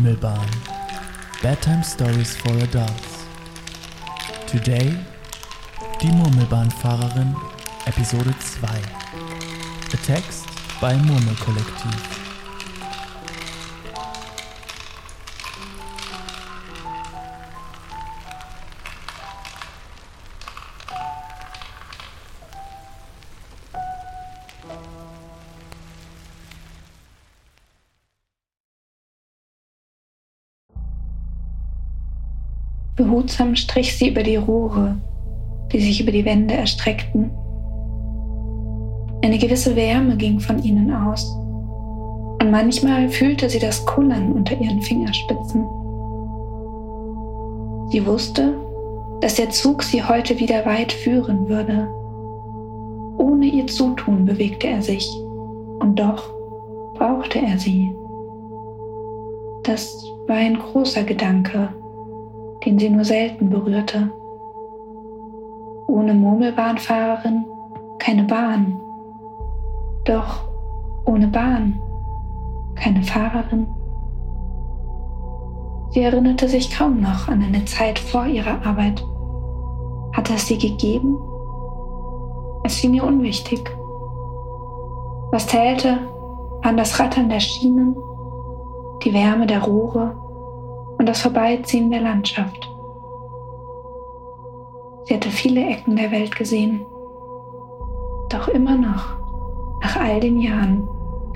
Murmelbahn. Bedtime Stories for Adults. Today, die Murmelbahnfahrerin, Episode 2. The Text bei Murmelkollektiv. Behutsam strich sie über die Rohre, die sich über die Wände erstreckten. Eine gewisse Wärme ging von ihnen aus, und manchmal fühlte sie das Kullern unter ihren Fingerspitzen. Sie wusste, dass der Zug sie heute wieder weit führen würde. Ohne ihr Zutun bewegte er sich, und doch brauchte er sie. Das war ein großer Gedanke, den sie nur selten berührte. Ohne Murmelbahnfahrerin keine Bahn. Doch ohne Bahn keine Fahrerin. Sie erinnerte sich kaum noch an eine Zeit vor ihrer Arbeit. Hatte es sie gegeben? Es schien ihr unwichtig. Was zählte, waren das Rattern der Schienen, die Wärme der Rohre und das Vorbeiziehen der Landschaft. Sie hatte viele Ecken der Welt gesehen. Doch immer noch, nach all den Jahren,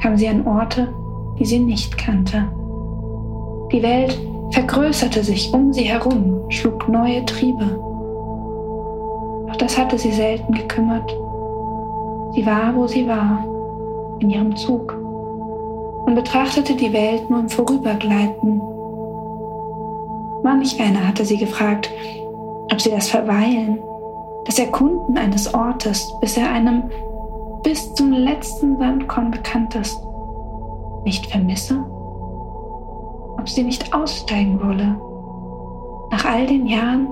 kam sie an Orte, die sie nicht kannte. Die Welt vergrößerte sich um sie herum, schlug neue Triebe. Doch das hatte sie selten gekümmert. Sie war, wo sie war, in ihrem Zug und betrachtete die Welt nur im Vorübergleiten Manch einer hatte sie gefragt, ob sie das Verweilen, das Erkunden eines Ortes, bis er einem bis zum letzten Sandkorn bekannt ist, nicht vermisse? Ob sie nicht aussteigen wolle, nach all den Jahren,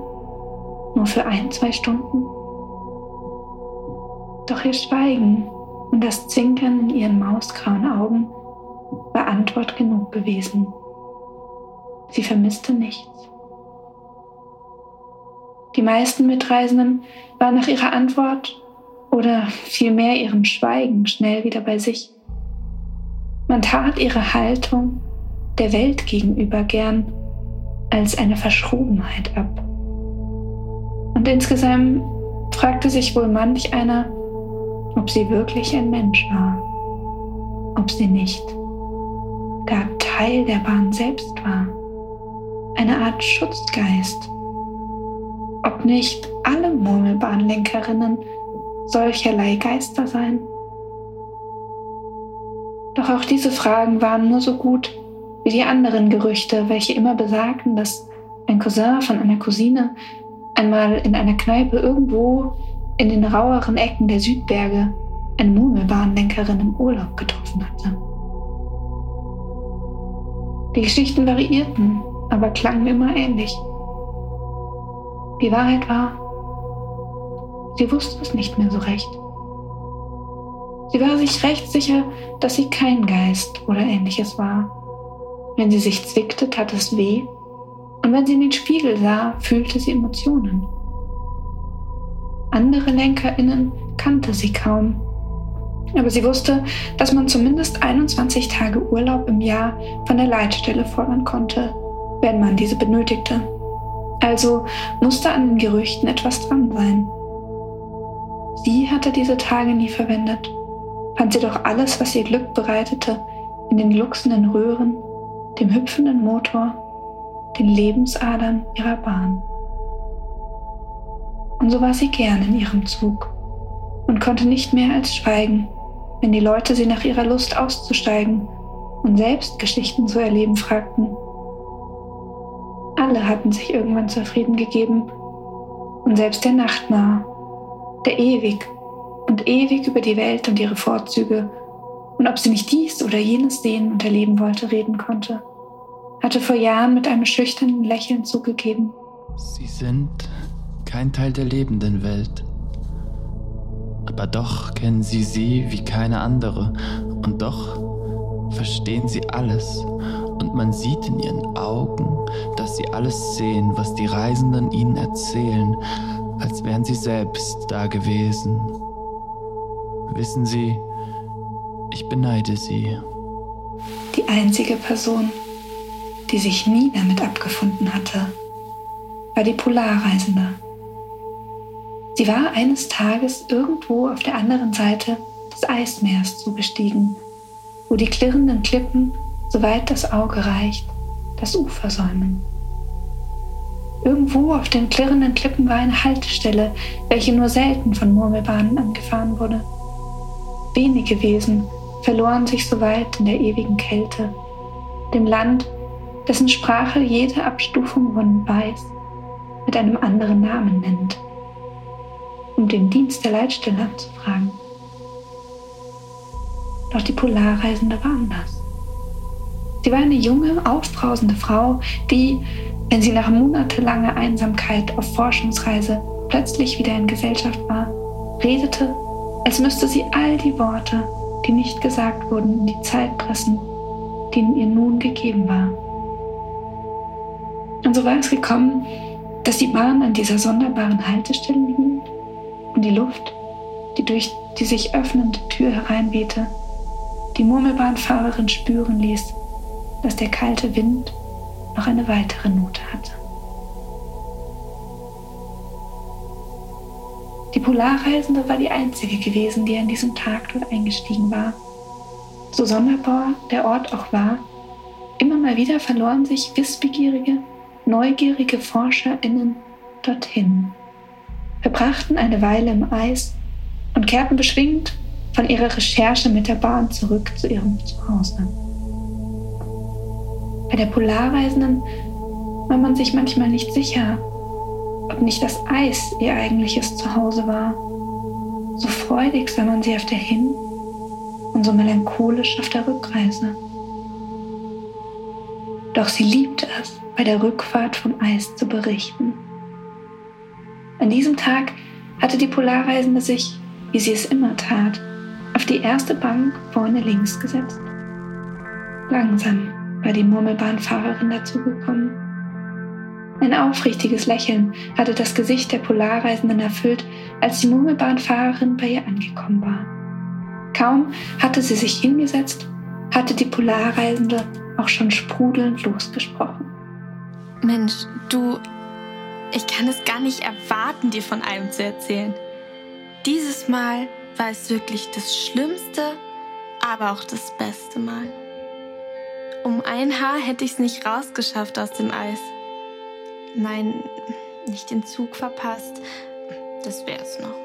nur für ein, zwei Stunden? Doch ihr Schweigen und das Zwinkern in ihren mausgrauen Augen war Antwort genug gewesen. Sie vermisste nichts. Die meisten Mitreisenden waren nach ihrer Antwort oder vielmehr ihrem Schweigen schnell wieder bei sich. Man tat ihre Haltung der Welt gegenüber gern als eine Verschrobenheit ab. Und insgesamt fragte sich wohl manch einer, ob sie wirklich ein Mensch war, ob sie nicht gar Teil der Bahn selbst war eine Art Schutzgeist. Ob nicht alle Murmelbahnlenkerinnen solcherlei Geister seien? Doch auch diese Fragen waren nur so gut wie die anderen Gerüchte, welche immer besagten, dass ein Cousin von einer Cousine einmal in einer Kneipe irgendwo in den raueren Ecken der Südberge eine Murmelbahnlenkerin im Urlaub getroffen hatte. Die Geschichten variierten aber klangen immer ähnlich. Die Wahrheit war, sie wusste es nicht mehr so recht. Sie war sich recht sicher, dass sie kein Geist oder ähnliches war. Wenn sie sich zwickte, tat es weh, und wenn sie in den Spiegel sah, fühlte sie Emotionen. Andere Lenkerinnen kannte sie kaum, aber sie wusste, dass man zumindest 21 Tage Urlaub im Jahr von der Leitstelle fordern konnte, wenn man diese benötigte. Also musste an den Gerüchten etwas dran sein. Sie hatte diese Tage nie verwendet, fand sie doch alles, was ihr Glück bereitete, in den glucksenden Röhren, dem hüpfenden Motor, den Lebensadern ihrer Bahn. Und so war sie gern in ihrem Zug und konnte nicht mehr als schweigen, wenn die Leute sie nach ihrer Lust auszusteigen und selbst Geschichten zu erleben fragten alle hatten sich irgendwann zufrieden gegeben. Und selbst der Nachtmar, der ewig und ewig über die Welt und ihre Vorzüge und ob sie nicht dies oder jenes sehen und erleben wollte, reden konnte, hatte vor Jahren mit einem schüchternen Lächeln zugegeben. Sie sind kein Teil der lebenden Welt. Aber doch kennen sie sie wie keine andere und doch verstehen sie alles und man sieht in ihren Augen, dass sie alles sehen, was die Reisenden ihnen erzählen, als wären sie selbst da gewesen. Wissen Sie, ich beneide Sie. Die einzige Person, die sich nie damit abgefunden hatte, war die Polarreisende. Sie war eines Tages irgendwo auf der anderen Seite des Eismeers zugestiegen, wo die klirrenden Klippen, soweit das Auge reicht, das Ufer säumen. Irgendwo auf den klirrenden Klippen war eine Haltestelle, welche nur selten von Murmelbahnen angefahren wurde. Wenige Wesen verloren sich so weit in der ewigen Kälte, dem Land, dessen Sprache jede Abstufung von Weiß mit einem anderen Namen nennt, um den Dienst der Leitstelle anzufragen. Doch die Polarreisende war anders. Sie war eine junge, aufbrausende Frau, die, wenn sie nach monatelanger Einsamkeit auf Forschungsreise plötzlich wieder in Gesellschaft war, redete, als müsste sie all die Worte, die nicht gesagt wurden, in die Zeit pressen, die ihr nun gegeben war. Und so war es gekommen, dass die Bahn an dieser sonderbaren Haltestelle hielt und die Luft, die durch die sich öffnende Tür hereinwehte, die Murmelbahnfahrerin spüren ließ, dass der kalte Wind noch eine weitere Note hatte. Die Polarreisende war die einzige gewesen, die an diesem Tag dort eingestiegen war. So sonderbar der Ort auch war, immer mal wieder verloren sich wissbegierige, neugierige ForscherInnen dorthin, verbrachten eine Weile im Eis und kehrten beschwingt von ihrer Recherche mit der Bahn zurück zu ihrem Zuhause. Bei der Polarreisenden war man sich manchmal nicht sicher, ob nicht das Eis ihr eigentliches Zuhause war. So freudig sah man sie auf der Hin- und so melancholisch auf der Rückreise. Doch sie liebte es, bei der Rückfahrt vom Eis zu berichten. An diesem Tag hatte die Polarreisende sich, wie sie es immer tat, auf die erste Bank vorne links gesetzt. Langsam war die Murmelbahnfahrerin dazugekommen. Ein aufrichtiges Lächeln hatte das Gesicht der Polarreisenden erfüllt, als die Murmelbahnfahrerin bei ihr angekommen war. Kaum hatte sie sich hingesetzt, hatte die Polarreisende auch schon sprudelnd losgesprochen. Mensch, du, ich kann es gar nicht erwarten, dir von allem zu erzählen. Dieses Mal war es wirklich das schlimmste, aber auch das beste Mal. Um ein Haar hätte ich es nicht rausgeschafft aus dem Eis. Nein, nicht den Zug verpasst, das wär's noch.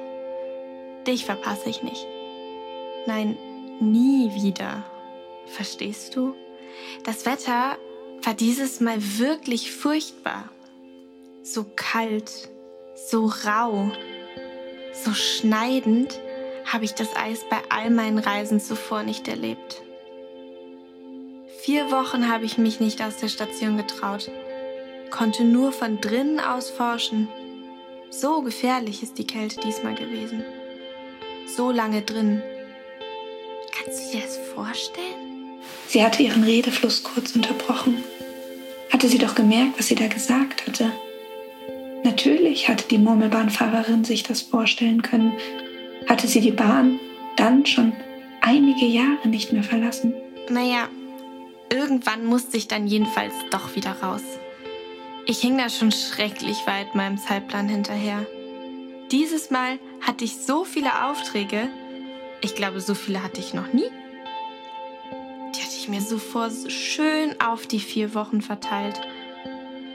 Dich verpasse ich nicht. Nein, nie wieder. Verstehst du? Das Wetter war dieses Mal wirklich furchtbar. So kalt, so rau, so schneidend habe ich das Eis bei all meinen Reisen zuvor nicht erlebt. Vier Wochen habe ich mich nicht aus der Station getraut, konnte nur von drinnen aus forschen. So gefährlich ist die Kälte diesmal gewesen. So lange drin. Kannst du dir das vorstellen? Sie hatte ihren Redefluss kurz unterbrochen. Hatte sie doch gemerkt, was sie da gesagt hatte. Natürlich hatte die Murmelbahnfahrerin sich das vorstellen können, hatte sie die Bahn dann schon einige Jahre nicht mehr verlassen. Naja, irgendwann musste ich dann jedenfalls doch wieder raus. Ich hing da schon schrecklich weit meinem Zeitplan hinterher. Dieses Mal hatte ich so viele Aufträge. Ich glaube, so viele hatte ich noch nie. Die hatte ich mir sofort schön auf die vier Wochen verteilt.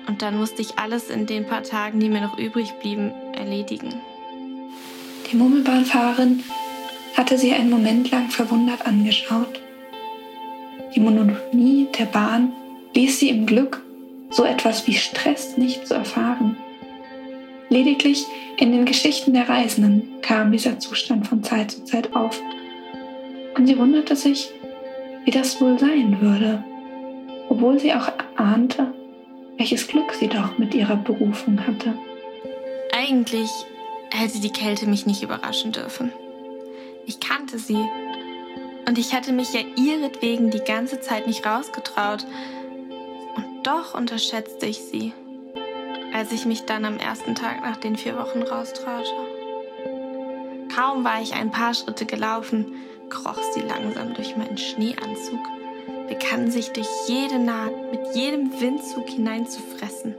Und dann musste ich alles in den paar Tagen, die mir noch übrig blieben, erledigen. Die Murmelbahnfahrerin hatte sie einen Moment lang verwundert angeschaut. Die Monotonie der Bahn ließ sie im Glück, so etwas wie Stress nicht zu erfahren. Lediglich in den Geschichten der Reisenden kam dieser Zustand von Zeit zu Zeit auf. Und sie wunderte sich, wie das wohl sein würde, obwohl sie auch ahnte, welches Glück sie doch mit ihrer Berufung hatte. Eigentlich hätte die Kälte mich nicht überraschen dürfen. Ich kannte sie. Und ich hatte mich ja ihretwegen die ganze Zeit nicht rausgetraut, doch unterschätzte ich sie, als ich mich dann am ersten Tag nach den vier Wochen raustraute. Kaum war ich ein paar Schritte gelaufen, kroch sie langsam durch meinen Schneeanzug, begann sich durch jede Naht mit jedem Windzug hineinzufressen.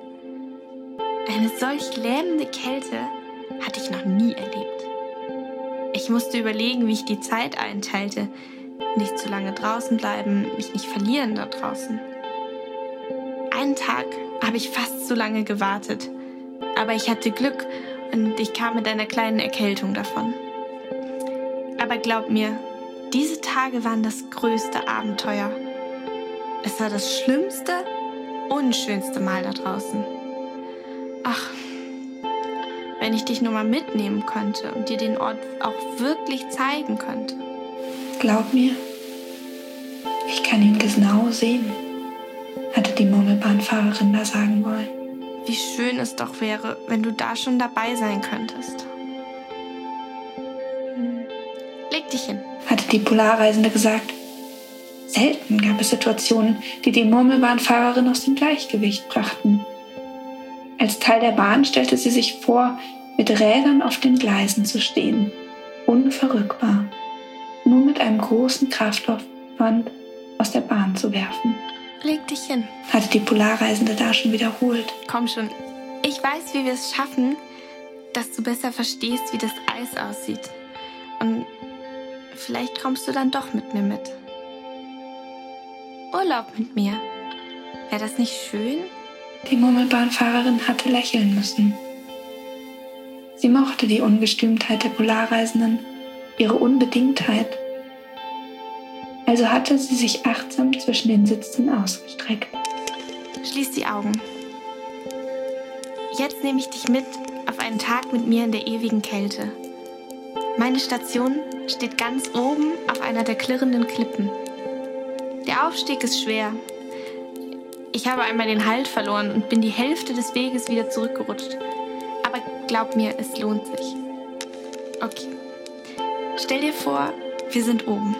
Eine solch lähmende Kälte hatte ich noch nie erlebt. Ich musste überlegen, wie ich die Zeit einteilte. Nicht zu lange draußen bleiben, mich nicht verlieren da draußen. Einen Tag habe ich fast zu lange gewartet, aber ich hatte Glück und ich kam mit einer kleinen Erkältung davon. Aber glaub mir, diese Tage waren das größte Abenteuer. Es war das schlimmste und schönste Mal da draußen. Ach, wenn ich dich nur mal mitnehmen könnte und dir den Ort auch wirklich zeigen könnte. Glaub mir, ich kann ihn genau sehen, hatte die Murmelbahnfahrerin da sagen wollen. Wie schön es doch wäre, wenn du da schon dabei sein könntest. Hm. Leg dich hin, hatte die Polarreisende gesagt. Selten gab es Situationen, die die Murmelbahnfahrerin aus dem Gleichgewicht brachten. Als Teil der Bahn stellte sie sich vor, mit Rädern auf den Gleisen zu stehen, unverrückbar, mit einem großen Kraftaufwand aus der Bahn zu werfen. Leg dich hin, hatte die Polarreisende da schon wiederholt. Komm schon, ich weiß, wie wir es schaffen, dass du besser verstehst, wie das Eis aussieht. Und vielleicht kommst du dann doch mit mir mit. Urlaub mit mir. Wäre das nicht schön? Die Murmelbahnfahrerin hatte lächeln müssen. Sie mochte die Ungestümtheit der Polarreisenden, ihre Unbedingtheit. Also hatte sie sich achtsam zwischen den Sitzen ausgestreckt. Schließ die Augen. Jetzt nehme ich dich mit auf einen Tag mit mir in der ewigen Kälte. Meine Station steht ganz oben auf einer der klirrenden Klippen. Der Aufstieg ist schwer ich habe einmal den Halt verloren und bin die Hälfte des Weges wieder zurückgerutscht. Aber glaub mir, es lohnt sich. Okay. Stell dir vor, wir sind oben.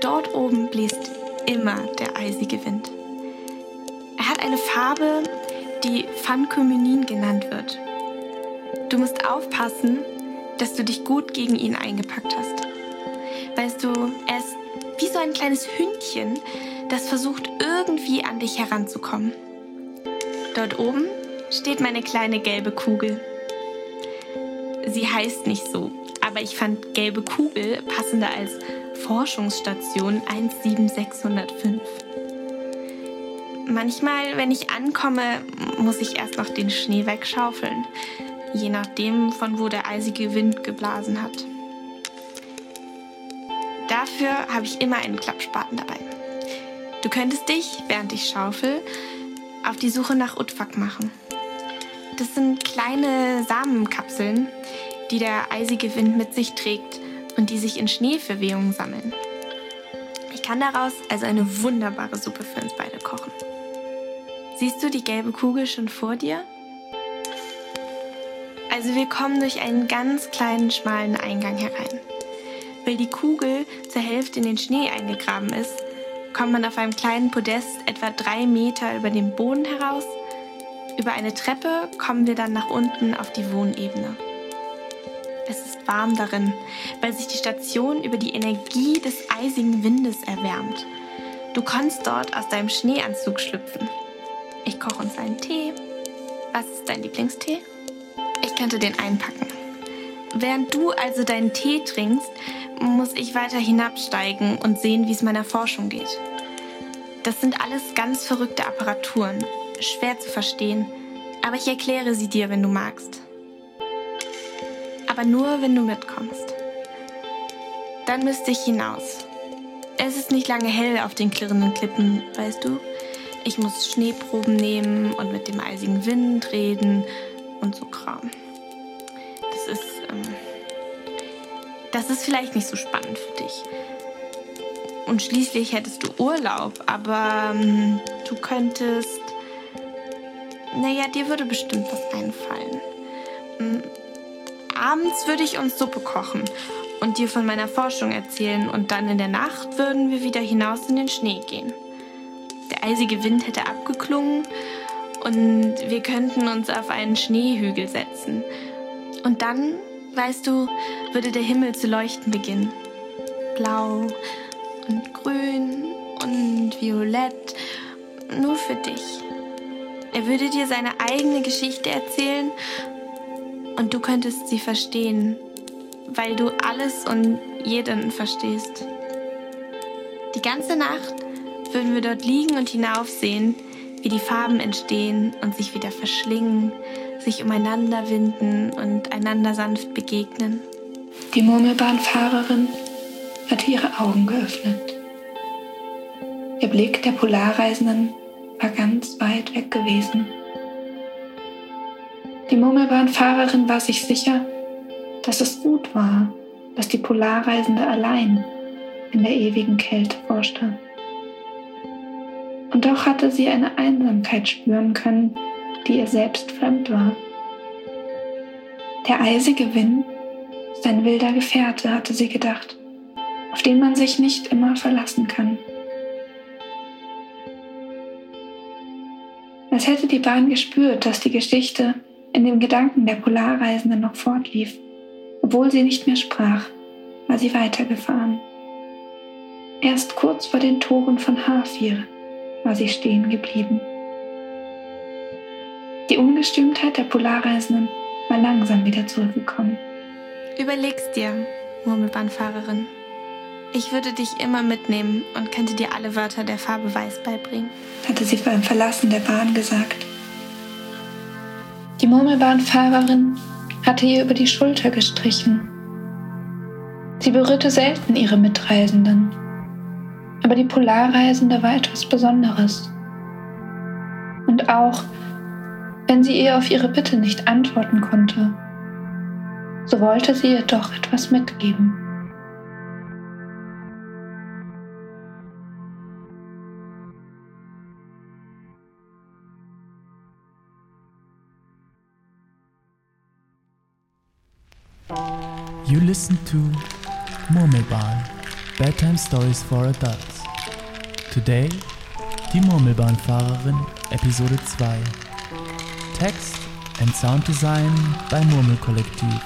Dort oben bläst immer der eisige Wind. Er hat eine Farbe, die Phankomynin genannt wird. Du musst aufpassen, dass du dich gut gegen ihn eingepackt hast. Weißt du, er ist wie so ein kleines Hündchen, das versucht irgendwie an dich heranzukommen. Dort oben steht meine kleine gelbe Kugel. Sie heißt nicht so, aber ich fand gelbe Kugel passender als Forschungsstation 17605. Manchmal, wenn ich ankomme, muss ich erst noch den Schnee wegschaufeln, je nachdem, von wo der eisige Wind geblasen hat. Dafür habe ich immer einen Klappspaten dabei. Du könntest dich, während ich schaufel, auf die Suche nach Utfak machen. Das sind kleine Samenkapseln, die der eisige Wind mit sich trägt und die sich in Schneeverwehungen sammeln. Ich kann daraus also eine wunderbare Suppe für uns beide kochen. Siehst du die gelbe Kugel schon vor dir? Also wir kommen durch einen ganz kleinen, schmalen Eingang herein. Weil die Kugel zur Hälfte in den Schnee eingegraben ist, kommt man auf einem kleinen Podest etwa drei Meter über dem Boden heraus. Über eine Treppe kommen wir dann nach unten auf die Wohnebene. Es ist warm darin, weil sich die Station über die Energie des eisigen Windes erwärmt. Du kannst dort aus deinem Schneeanzug schlüpfen. Ich koche uns einen Tee. Was ist dein Lieblingstee? Ich könnte den einpacken. Während du also deinen Tee trinkst, muss ich weiter hinabsteigen und sehen, wie es meiner Forschung geht. Das sind alles ganz verrückte Apparaturen, schwer zu verstehen, aber ich erkläre sie dir, wenn du magst. Aber nur, wenn du mitkommst. Dann müsste ich hinaus. Es ist nicht lange hell auf den klirrenden Klippen, weißt du? Ich muss Schneeproben nehmen und mit dem eisigen Wind reden und so Kram. Das ist ähm, das ist vielleicht nicht so spannend für dich. Und schließlich hättest du Urlaub, aber ähm, du könntest... Naja, dir würde bestimmt was einfallen. Abends würde ich uns Suppe kochen und dir von meiner Forschung erzählen und dann in der Nacht würden wir wieder hinaus in den Schnee gehen. Der eisige Wind hätte abgeklungen und wir könnten uns auf einen Schneehügel setzen. Und dann, weißt du, würde der Himmel zu leuchten beginnen. Blau und grün und violett, nur für dich. Er würde dir seine eigene Geschichte erzählen und du könntest sie verstehen, weil du alles und jeden verstehst. Die ganze Nacht würden wir dort liegen und hinaufsehen, wie die Farben entstehen und sich wieder verschlingen, sich umeinander winden und einander sanft begegnen. Die Murmelbahnfahrerin hatte ihre Augen geöffnet. Der Blick der Polarreisenden war ganz weit weg gewesen. Die Murmelbahnfahrerin war sich sicher, dass es gut war, dass die Polarreisende allein in der ewigen Kälte forschte. Und doch hatte sie eine Einsamkeit spüren können, die ihr selbst fremd war. Der eisige Wind ist ein wilder Gefährte, hatte sie gedacht, auf den man sich nicht immer verlassen kann. Als hätte die Bahn gespürt, dass die Geschichte in den Gedanken der Polarreisenden noch fortlief. Obwohl sie nicht mehr sprach, war sie weitergefahren. Erst kurz vor den Toren von Hafir war sie stehen geblieben. Die Ungestümtheit der Polarreisenden war langsam wieder zurückgekommen. Überleg's dir, Murmelbahnfahrerin. Ich würde dich immer mitnehmen und könnte dir alle Wörter der Farbe Weiß beibringen, hatte sie beim Verlassen der Bahn gesagt. Die Murmelbahnfahrerin hatte ihr über die Schulter gestrichen. Sie berührte selten ihre Mitreisenden, aber die Polarreisende war etwas Besonderes. Und auch wenn sie ihr auf ihre Bitte nicht antworten konnte, so wollte sie ihr doch etwas mitgeben. You listen to Murmelbahn Bedtime Stories for Adults. Today, die Murmelbahnfahrerin, Episode 2. Text and Sound Design by Murmelkollektiv.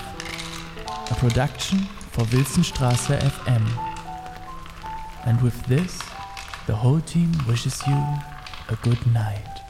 A production for Wilsonstraße FM. And with this, the whole team wishes you a good night.